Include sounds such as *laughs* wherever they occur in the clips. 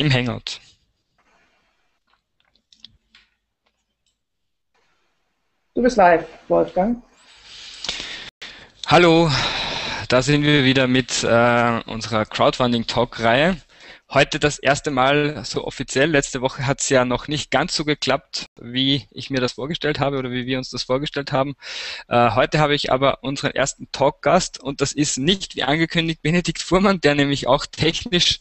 im Hangout. Du bist live, Wolfgang. Hallo, da sind wir wieder mit äh, unserer Crowdfunding-Talk-Reihe. Heute das erste Mal so offiziell. Letzte Woche hat es ja noch nicht ganz so geklappt, wie ich mir das vorgestellt habe oder wie wir uns das vorgestellt haben. Äh, heute habe ich aber unseren ersten Talkgast und das ist nicht wie angekündigt Benedikt Fuhrmann, der nämlich auch technisch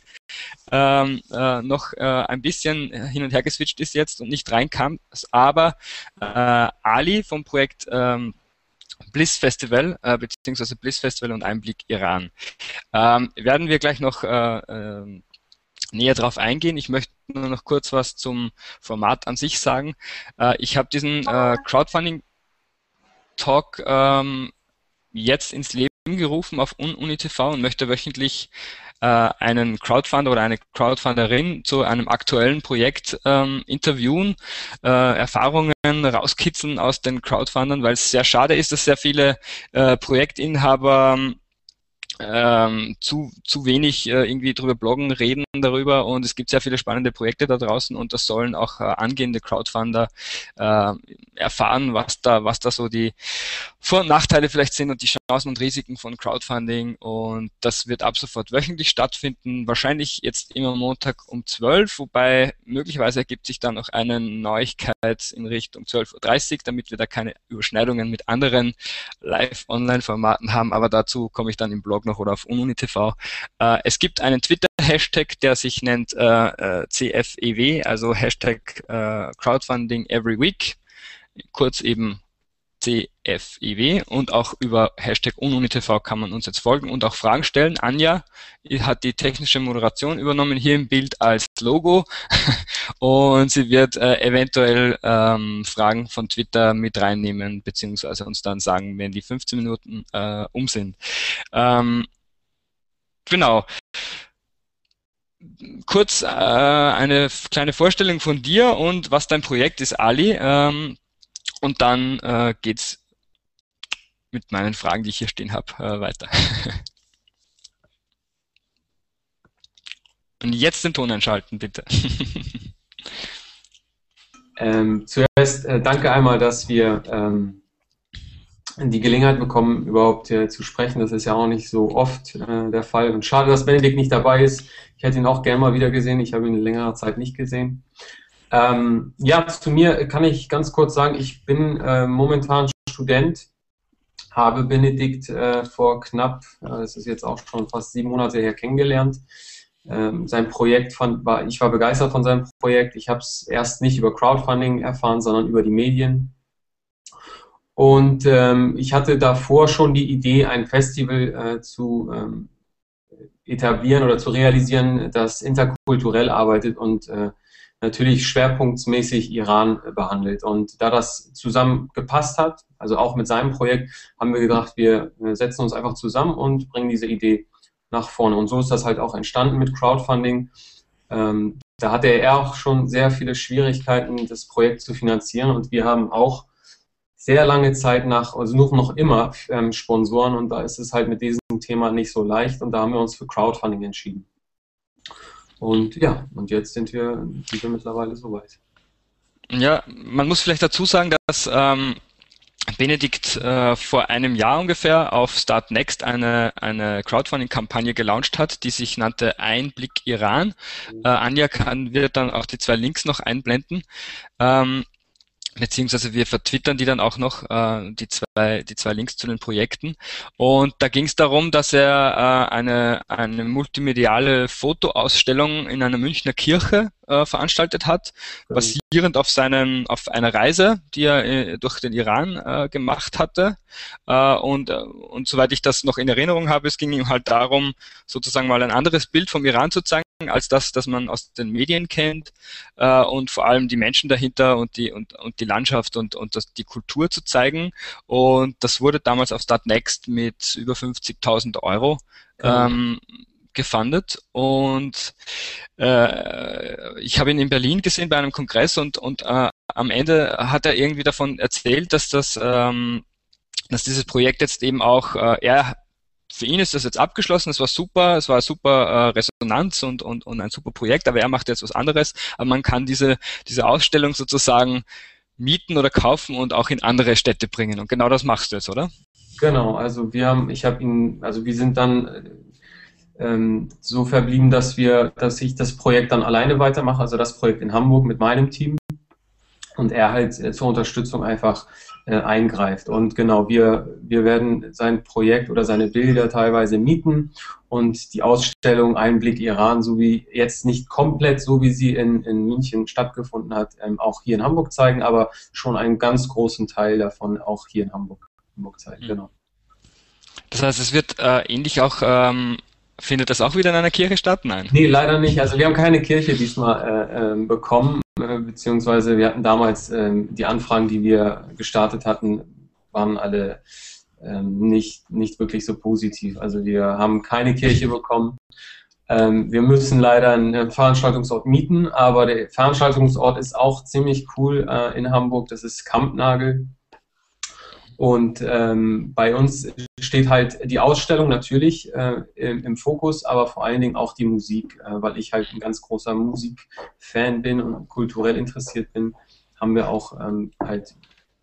ähm, äh, noch äh, ein bisschen hin und her geswitcht ist jetzt und nicht reinkam, aber äh, Ali vom Projekt ähm, Bliss Festival, äh, beziehungsweise Bliss Festival und Einblick Iran. Ähm, werden wir gleich noch äh, äh, näher darauf eingehen. Ich möchte nur noch kurz was zum Format an sich sagen. Äh, ich habe diesen äh, Crowdfunding-Talk ähm, jetzt ins Leben gerufen auf UniTV und möchte wöchentlich äh, einen Crowdfunder oder eine Crowdfunderin zu einem aktuellen Projekt ähm, interviewen, äh, Erfahrungen rauskitzeln aus den Crowdfundern, weil es sehr schade ist, dass sehr viele äh, Projektinhaber ähm, zu, zu wenig äh, irgendwie drüber bloggen, reden darüber. Und es gibt sehr viele spannende Projekte da draußen und das sollen auch äh, angehende Crowdfunder äh, erfahren, was da, was da so die Vor- und Nachteile vielleicht sind und die Chancen und Risiken von Crowdfunding und das wird ab sofort wöchentlich stattfinden, wahrscheinlich jetzt immer Montag um 12, wobei möglicherweise ergibt sich dann noch eine Neuigkeit in Richtung 12.30 Uhr, damit wir da keine Überschneidungen mit anderen Live-Online-Formaten haben, aber dazu komme ich dann im Blog noch oder auf UniTV. Äh, es gibt einen Twitter-Hashtag, der sich nennt äh, äh CFEW, also Hashtag äh, Crowdfunding Every Week, kurz eben CFEW und auch über Hashtag UnuniTV kann man uns jetzt folgen und auch Fragen stellen. Anja hat die technische Moderation übernommen hier im Bild als Logo *laughs* und sie wird äh, eventuell ähm, Fragen von Twitter mit reinnehmen beziehungsweise uns dann sagen, wenn die 15 Minuten äh, um sind. Ähm, genau kurz äh, eine kleine Vorstellung von dir und was dein Projekt ist, Ali. Ähm, und dann äh, geht's mit meinen Fragen, die ich hier stehen habe, äh, weiter. *laughs* Und jetzt den Ton einschalten, bitte. *laughs* Ähm, zuerst äh, danke einmal, dass wir ähm, die Gelegenheit bekommen, überhaupt äh, zu sprechen. Das ist ja auch nicht so oft äh, der Fall. Und schade, dass Benedikt nicht dabei ist. Ich hätte ihn auch gerne mal wieder gesehen. Ich habe ihn in längerer Zeit nicht gesehen. Ähm, ja, zu mir kann ich ganz kurz sagen, ich bin äh, momentan Student, habe Benedikt äh, vor knapp, äh, es ist jetzt auch schon fast sieben Monate her, kennengelernt. Ähm, sein Projekt fand, war, ich war begeistert von seinem Projekt. Ich habe es erst nicht über Crowdfunding erfahren, sondern über die Medien. Und ähm, ich hatte davor schon die Idee, ein Festival äh, zu ähm, etablieren oder zu realisieren, das interkulturell arbeitet und äh, natürlich schwerpunktsmäßig Iran behandelt. Und da das zusammen gepasst hat, also auch mit seinem Projekt, haben wir gedacht, wir setzen uns einfach zusammen und bringen diese Idee nach vorne. Und so ist das halt auch entstanden mit Crowdfunding. Ähm, da hatte er auch schon sehr viele Schwierigkeiten, das Projekt zu finanzieren. Und wir haben auch sehr lange Zeit nach, also suchen noch immer ähm, Sponsoren. Und da ist es halt mit diesem Thema nicht so leicht. Und da haben wir uns für Crowdfunding entschieden. Und ja, und jetzt sind wir, sind wir mittlerweile soweit. Ja, man muss vielleicht dazu sagen, dass ähm, Benedikt äh, vor einem Jahr ungefähr auf Start Next eine, eine Crowdfunding-Kampagne gelauncht hat, die sich nannte Einblick Iran. Mhm. Äh, Anja kann, wird dann auch die zwei Links noch einblenden. Ähm, beziehungsweise wir vertwittern die dann auch noch, äh, die, zwei, die zwei Links zu den Projekten. Und da ging es darum, dass er äh, eine, eine multimediale Fotoausstellung in einer Münchner Kirche äh, veranstaltet hat, basierend auf seinen, auf einer Reise, die er äh, durch den Iran äh, gemacht hatte. Äh, und, äh, und soweit ich das noch in Erinnerung habe, es ging ihm halt darum, sozusagen mal ein anderes Bild vom Iran zu zeigen, als das, das man aus den Medien kennt äh, und vor allem die Menschen dahinter und die und, und die Landschaft und, und das, die Kultur zu zeigen. Und das wurde damals auf Start Next mit über 50.000 Euro ähm, gefundet. Und äh, ich habe ihn in Berlin gesehen bei einem Kongress und, und äh, am Ende hat er irgendwie davon erzählt, dass das ähm, dass dieses Projekt jetzt eben auch äh, er für ihn ist das jetzt abgeschlossen, es war super, es war super äh, Resonanz und, und, und ein super Projekt, aber er macht jetzt was anderes. Aber man kann diese, diese Ausstellung sozusagen mieten oder kaufen und auch in andere Städte bringen. Und genau das machst du jetzt, oder? Genau, also wir haben, ich habe ihn, also wir sind dann ähm, so verblieben, dass wir, dass ich das Projekt dann alleine weitermache, also das Projekt in Hamburg mit meinem Team und er halt äh, zur Unterstützung einfach äh, eingreift. Und genau, wir, wir werden sein Projekt oder seine Bilder teilweise mieten und die Ausstellung Einblick Iran, so wie jetzt nicht komplett so wie sie in, in München stattgefunden hat, ähm, auch hier in Hamburg zeigen, aber schon einen ganz großen Teil davon auch hier in Hamburg, Hamburg zeigen. Mhm. Genau. Das heißt, es wird äh, ähnlich auch ähm, Findet das auch wieder in einer Kirche statt? Nein. Nee, leider nicht. Also wir haben keine Kirche diesmal äh, äh, bekommen, beziehungsweise wir hatten damals äh, die Anfragen, die wir gestartet hatten, waren alle ähm, nicht, nicht wirklich so positiv. Also wir haben keine Kirche bekommen. Ähm, wir müssen leider einen Veranstaltungsort mieten, aber der Veranstaltungsort ist auch ziemlich cool äh, in Hamburg. Das ist Kampnagel. Und ähm, bei uns steht halt die Ausstellung natürlich äh, im, im, Fokus, aber vor allen Dingen auch die Musik, äh, weil ich halt ein ganz großer Musikfan bin und kulturell interessiert bin, haben wir auch ähm, halt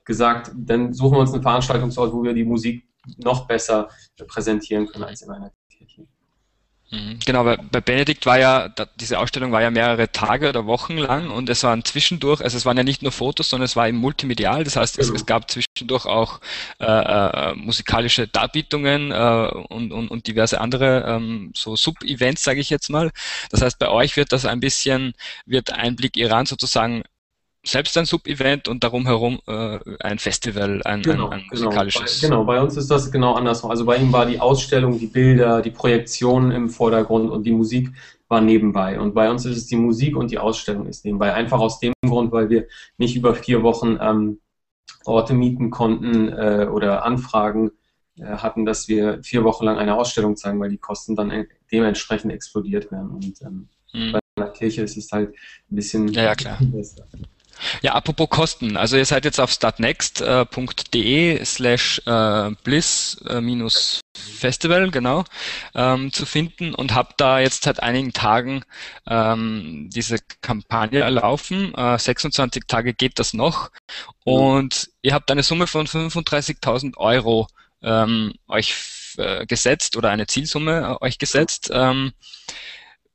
gesagt, dann suchen wir uns einen Veranstaltungsort, wo wir die Musik noch besser präsentieren können als in einer. Genau, bei, bei Benedikt war ja, da, diese Ausstellung war ja mehrere Tage oder Wochen lang und es waren zwischendurch, also es waren ja nicht nur Fotos, sondern es war eben multimedial, das heißt, es, genau. es gab zwischendurch auch äh, äh, musikalische Darbietungen äh, und, und, und diverse andere ähm, so Sub-Events, sage ich jetzt mal. Das heißt, bei euch wird das ein bisschen, wird Einblick Iran sozusagen selbst ein Sub-Event und darum herum äh, ein Festival, ein, genau, ein, ein genau. musikalisches. Genau. Bei, genau, bei uns ist das genau andersrum. Also bei ihm war die Ausstellung, die Bilder, die Projektion im Vordergrund und die Musik war nebenbei. Und bei uns ist es die Musik und die Ausstellung ist nebenbei. Einfach aus dem Grund, weil wir nicht über vier Wochen ähm, Orte mieten konnten äh, oder Anfragen äh, hatten, dass wir vier Wochen lang eine Ausstellung zeigen, weil die Kosten dann dementsprechend explodiert werden. Und ähm, mhm. bei einer Kirche ist es halt ein bisschen ja, ja, klar. besser. Ja, apropos Kosten. Also ihr seid jetzt auf startnext.de slash äh, bliss äh, minus Festival, genau, ähm, zu finden und habt da jetzt seit einigen Tagen ähm, diese Kampagne erlaufen. Äh, 26 Tage geht das noch und ihr habt eine Summe von 35.000 Euro ähm, euch äh, gesetzt oder eine Zielsumme äh, euch gesetzt. Ähm,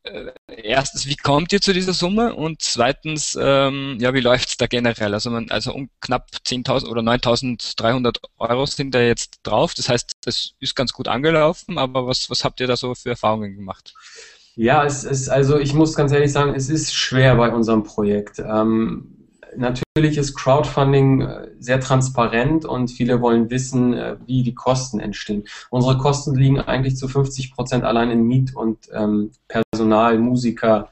äh, erstens, wie kommt ihr zu dieser Summe? Und zweitens, ähm, ja, wie läuft's da generell? Also, man, also um knapp 10.000 oder 9.300 Euro sind da jetzt drauf. Das heißt, das ist ganz gut angelaufen, aber was, was habt ihr da so für Erfahrungen gemacht? Ja, es ist, also ich muss ganz ehrlich sagen, es ist schwer bei unserem Projekt. Ähm, natürlich ist Crowdfunding äh, sehr transparent und viele wollen wissen, äh, wie die Kosten entstehen. Unsere Kosten liegen eigentlich zu 50 Prozent allein in Miet und ähm, Personal, Musiker.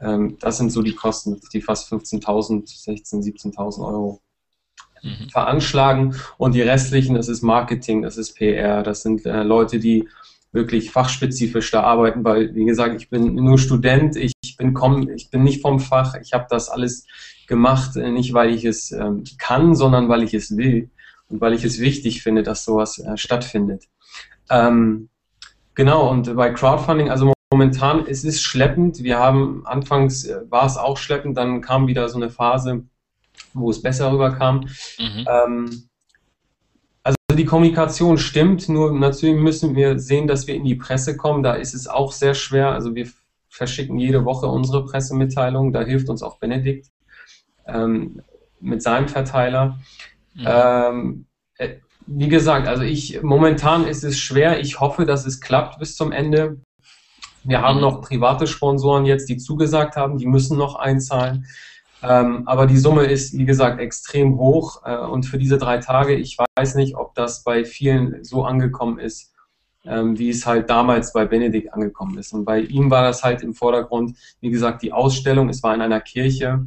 Ähm, das sind so die Kosten, die fast 15.000, 16.000, 17.000 Euro mhm. veranschlagen. Und die restlichen, das ist Marketing, das ist PR, das sind äh, Leute, die wirklich fachspezifisch da arbeiten, weil, wie gesagt, ich bin nur Student, ich bin, komm, ich bin nicht vom Fach, ich habe das alles gemacht, äh, nicht weil ich es ähm, kann, sondern weil ich es will und weil ich es wichtig finde, dass sowas äh, stattfindet. Ähm, genau, und bei Crowdfunding, also momentan, es ist schleppend. Wir haben, anfangs äh, war es auch schleppend, dann kam wieder so eine Phase, wo es besser rüberkam. Mhm. Ähm, die Kommunikation stimmt, nur natürlich müssen wir sehen, dass wir in die Presse kommen. Da ist es auch sehr schwer. Also wir verschicken jede Woche unsere Pressemitteilung. Da hilft uns auch Benedikt ähm, mit seinem Verteiler. Mhm. Ähm, äh, wie gesagt, also ich momentan ist es schwer. Ich hoffe, dass es klappt bis zum Ende. Wir haben mhm. noch private Sponsoren jetzt, die zugesagt haben, die müssen noch einzahlen. Ähm, aber die Summe ist, wie gesagt, extrem hoch. Äh, und für diese drei Tage, ich weiß nicht, ob das bei vielen so angekommen ist, ähm, wie es halt damals bei Benedikt angekommen ist. Und bei ihm war das halt im Vordergrund, wie gesagt, die Ausstellung. Es war in einer Kirche.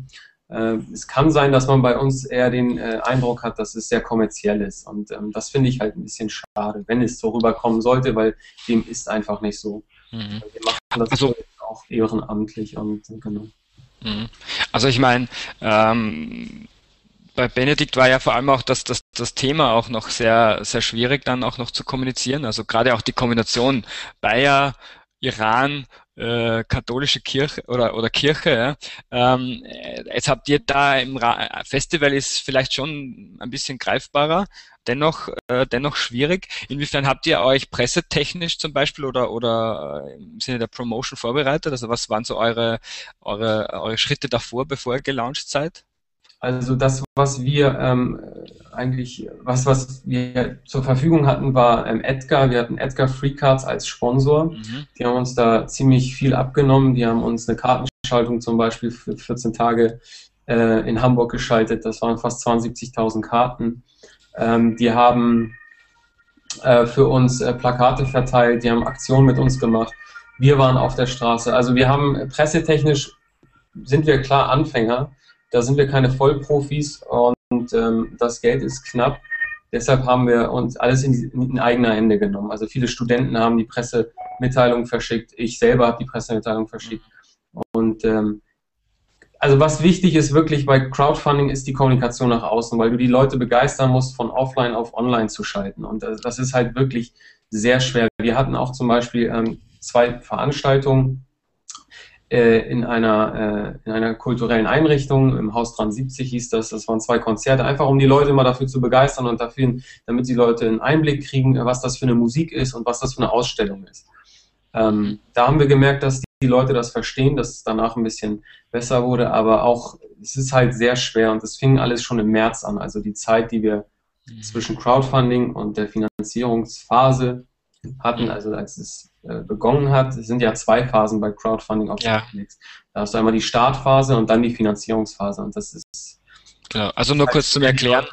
Äh, es kann sein, dass man bei uns eher den äh, Eindruck hat, dass es sehr kommerziell ist. Und ähm, das finde ich halt ein bisschen schade, wenn es so rüberkommen sollte, weil dem ist einfach nicht so. Mhm. Wir machen das also, auch ehrenamtlich und genau. Mhm. Also ich meine, ähm, bei Benedikt war ja vor allem auch das, das, das Thema auch noch sehr, sehr schwierig dann auch noch zu kommunizieren. Also gerade auch die Kombination Bayer, Iran, äh, katholische Kirche oder, oder Kirche. Ja. Ähm, jetzt habt ihr da im Ra Festival ist vielleicht schon ein bisschen greifbarer, dennoch, äh, dennoch schwierig. Inwiefern habt ihr euch pressetechnisch zum Beispiel oder, oder äh, im Sinne der Promotion vorbereitet? Also was waren so eure, eure, eure Schritte davor, bevor ihr gelauncht seid? Also das, was wir ähm, eigentlich, was, was wir zur Verfügung hatten, war ähm, Edgar. Wir hatten Edgar Free Cards als Sponsor. Mhm. Die haben uns da ziemlich viel abgenommen. Die haben uns eine Kartenschaltung zum Beispiel für 14 Tage äh, in Hamburg geschaltet. Das waren fast 72.000 Karten. Ähm, die haben äh, für uns äh, Plakate verteilt. Die haben Aktionen mit uns gemacht. Wir waren auf der Straße. Also wir haben pressetechnisch sind wir klar Anfänger da sind wir keine Vollprofis und ähm, das Geld ist knapp. Deshalb haben wir uns alles in, in eigener Hände genommen. Also viele Studenten haben die Pressemitteilung verschickt. Ich selber habe die Pressemitteilung verschickt. Und ähm, also was wichtig ist wirklich bei Crowdfunding ist die Kommunikation nach außen, weil du die Leute begeistern musst, von offline auf online zu schalten. Und das, das ist halt wirklich sehr schwer. Wir hatten auch zum Beispiel ähm, zwei Veranstaltungen äh, in einer, äh, in einer kulturellen Einrichtung, im Haus 73 hieß das, das waren zwei Konzerte, einfach um die Leute mal dafür zu begeistern und dafür, damit die Leute einen Einblick kriegen, was das für eine Musik ist und was das für eine Ausstellung ist. Ähm, da haben wir gemerkt, dass die Leute das verstehen, dass es danach ein bisschen besser wurde, aber auch es ist halt sehr schwer und es fing alles schon im März an, also die Zeit, die wir mhm. zwischen Crowdfunding und der Finanzierungsphase hatten, also als es äh, begonnen hat, es sind ja zwei Phasen bei Crowdfunding auf ja. Netflix. Da hast du einmal die Startphase und dann die Finanzierungsphase und das ist Genau, also nur kurz zum Erklären.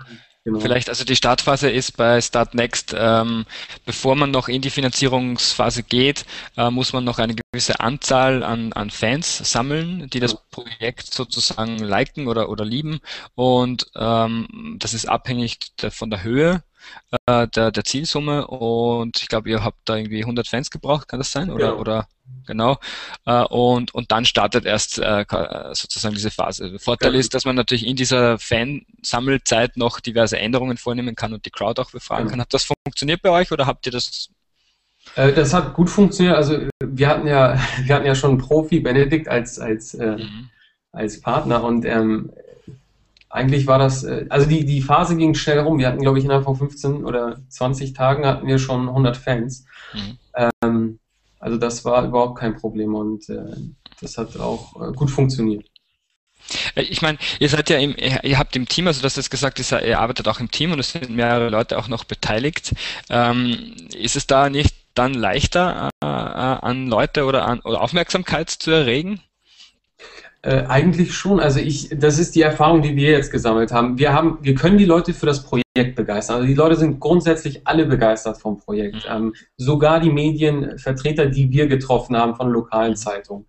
Genau. Vielleicht, also die Startphase ist bei Startnext, ähm, bevor man noch in die Finanzierungsphase geht, äh, muss man noch eine gewisse Anzahl an, an Fans sammeln, die das Projekt sozusagen liken oder, oder lieben. Und ähm, das ist abhängig von der Höhe äh, der, der Zielsumme. Und ich glaube, ihr habt da irgendwie 100 Fans gebraucht, kann das sein? Oder, genau. oder genau. Äh, und, und dann startet erst äh, sozusagen diese Phase. Der Vorteil ja. ist, dass man natürlich in dieser Fansammelzeit noch diverse Änderungen vornehmen kann und die Crowd auch befragen ja. kann. Hat das funktioniert bei euch oder habt ihr das äh, das hat gut funktioniert. Also wir hatten ja, *laughs* wir hatten ja schon einen Profi, Benedikt, als, als, äh, mhm. als Partner und ähm, eigentlich war das, äh, also die, die Phase ging schnell rum. Wir hatten, glaube ich, innerhalb von 15 oder 20 Tagen hatten wir schon 100 Fans. Mhm. Ähm, also das war überhaupt kein Problem und äh, das hat auch äh, gut funktioniert. Äh, ich meine, ihr seid ja im, ihr habt im Team, also du hast jetzt gesagt, ihr arbeitet auch im Team und es sind mehrere Leute auch noch beteiligt. Ähm, ist es da nicht dann leichter, äh, an Leute oder an oder Aufmerksamkeit zu erregen? Äh, eigentlich schon. Also ich, das ist die Erfahrung, die wir jetzt gesammelt haben. Wir haben, wir können die Leute für das Projekt begeistern. Also die Leute sind grundsätzlich alle begeistert vom Projekt. Mhm. Ähm, sogar die Medienvertreter, die wir getroffen haben von lokalen Zeitungen.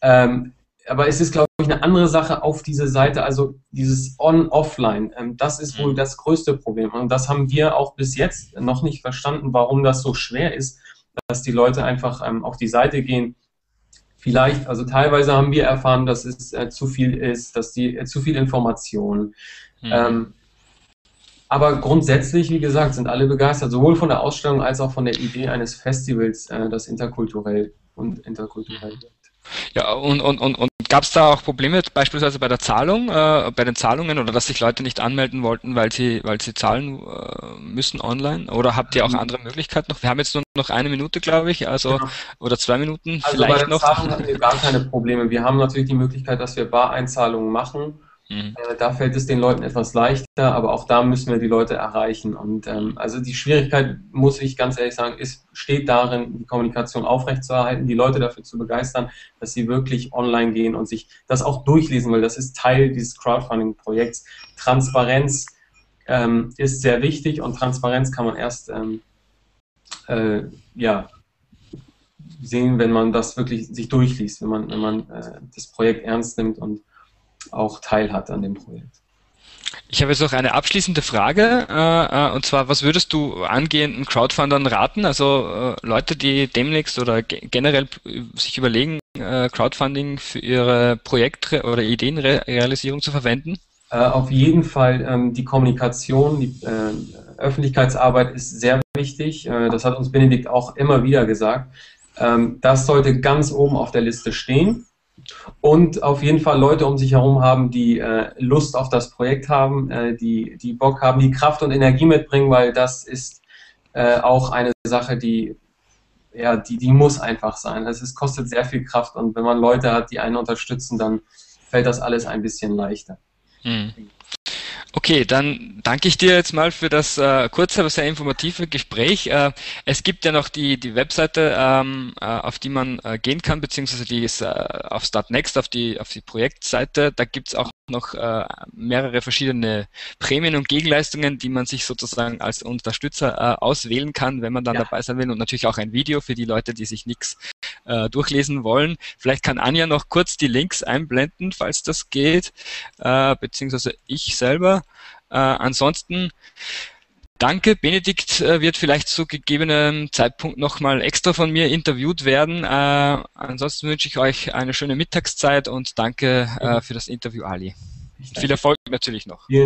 Ähm, aber es ist, glaube ich, eine andere Sache auf diese Seite, also dieses On-Offline. Ähm, das ist wohl mhm. das größte Problem. Und das haben wir auch bis jetzt noch nicht verstanden, warum das so schwer ist, dass die Leute einfach ähm, auf die Seite gehen vielleicht, also teilweise haben wir erfahren, dass es äh, zu viel ist, dass die äh, zu viel Information. Mhm. Ähm, aber grundsätzlich, wie gesagt, sind alle begeistert, sowohl von der Ausstellung als auch von der Idee eines Festivals, äh, das interkulturell und interkulturell wird. Ja, und, und, und, und gab es da auch Probleme beispielsweise bei der Zahlung, äh, bei den Zahlungen oder dass sich Leute nicht anmelden wollten, weil sie, weil sie zahlen äh, müssen online? Oder habt ihr auch mhm. andere Möglichkeiten noch? Wir haben jetzt nur noch eine Minute, glaube ich, also genau. oder zwei Minuten also vielleicht bei der noch. Zahlung hatten wir gar keine Probleme. Wir haben natürlich die Möglichkeit, dass wir Bareinzahlungen machen Mhm. Äh, da fällt es den Leuten etwas leichter, aber auch da müssen wir die Leute erreichen. Und ähm, also die Schwierigkeit, muss ich ganz ehrlich sagen, ist, steht darin, die Kommunikation aufrechtzuerhalten, die Leute dafür zu begeistern, dass sie wirklich online gehen und sich das auch durchlesen, weil das ist Teil dieses Crowdfunding-Projekts. Transparenz ähm, ist sehr wichtig und Transparenz kann man erst ähm, äh, ja, sehen, wenn man das wirklich sich durchliest, wenn man, wenn man äh, das Projekt ernst nimmt und auch teilhat an dem Projekt. Ich habe jetzt noch eine abschließende Frage, äh, äh und zwar, was würdest du angehenden Crowdfundern raten? Also äh, Leute, die demnächst oder generell sich überlegen, äh, Crowdfunding für ihre Projekte oder Ideenrealisierung zu verwenden? Äh, auf jeden Fall ähm, die Kommunikation, die äh, Öffentlichkeitsarbeit ist sehr wichtig. Das hat uns Benedikt auch immer wieder gesagt. Ähm, das sollte ganz oben auf der Liste stehen. Und auf jeden Fall Leute um sich herum haben, die äh, Lust auf das Projekt haben, äh, die, die Bock haben, die Kraft und Energie mitbringen, weil das ist äh, auch eine Sache, die, ja, die, die muss einfach sein. Es kostet sehr viel Kraft und wenn man Leute hat, die einen unterstützen, dann fällt das alles ein bisschen leichter. Hm. Okay, dann danke ich dir jetzt mal für das äh, kurze, aber sehr informative Gespräch. Äh, es gibt ja noch die, die Webseite, ähm, äh, auf die man äh, gehen kann, beziehungsweise die ist äh, auf Startnext, auf die, auf die Projektseite. Da gibt's auch noch äh, mehrere verschiedene Prämien und Gegenleistungen, die man sich sozusagen als Unterstützer äh, auswählen kann, wenn man dann ja. dabei sein will. Und natürlich auch ein Video für die Leute, die sich nichts äh, durchlesen wollen. Vielleicht kann Anja noch kurz die Links einblenden, falls das geht, äh, beziehungsweise ich selber. Äh, ansonsten Danke. Benedikt äh, wird vielleicht zu gegebenem Zeitpunkt nochmal extra von mir interviewt werden. Äh, ansonsten wünsche ich euch eine schöne Mittagszeit und danke äh, für das Interview, Ali. Viel Erfolg natürlich noch. Vielen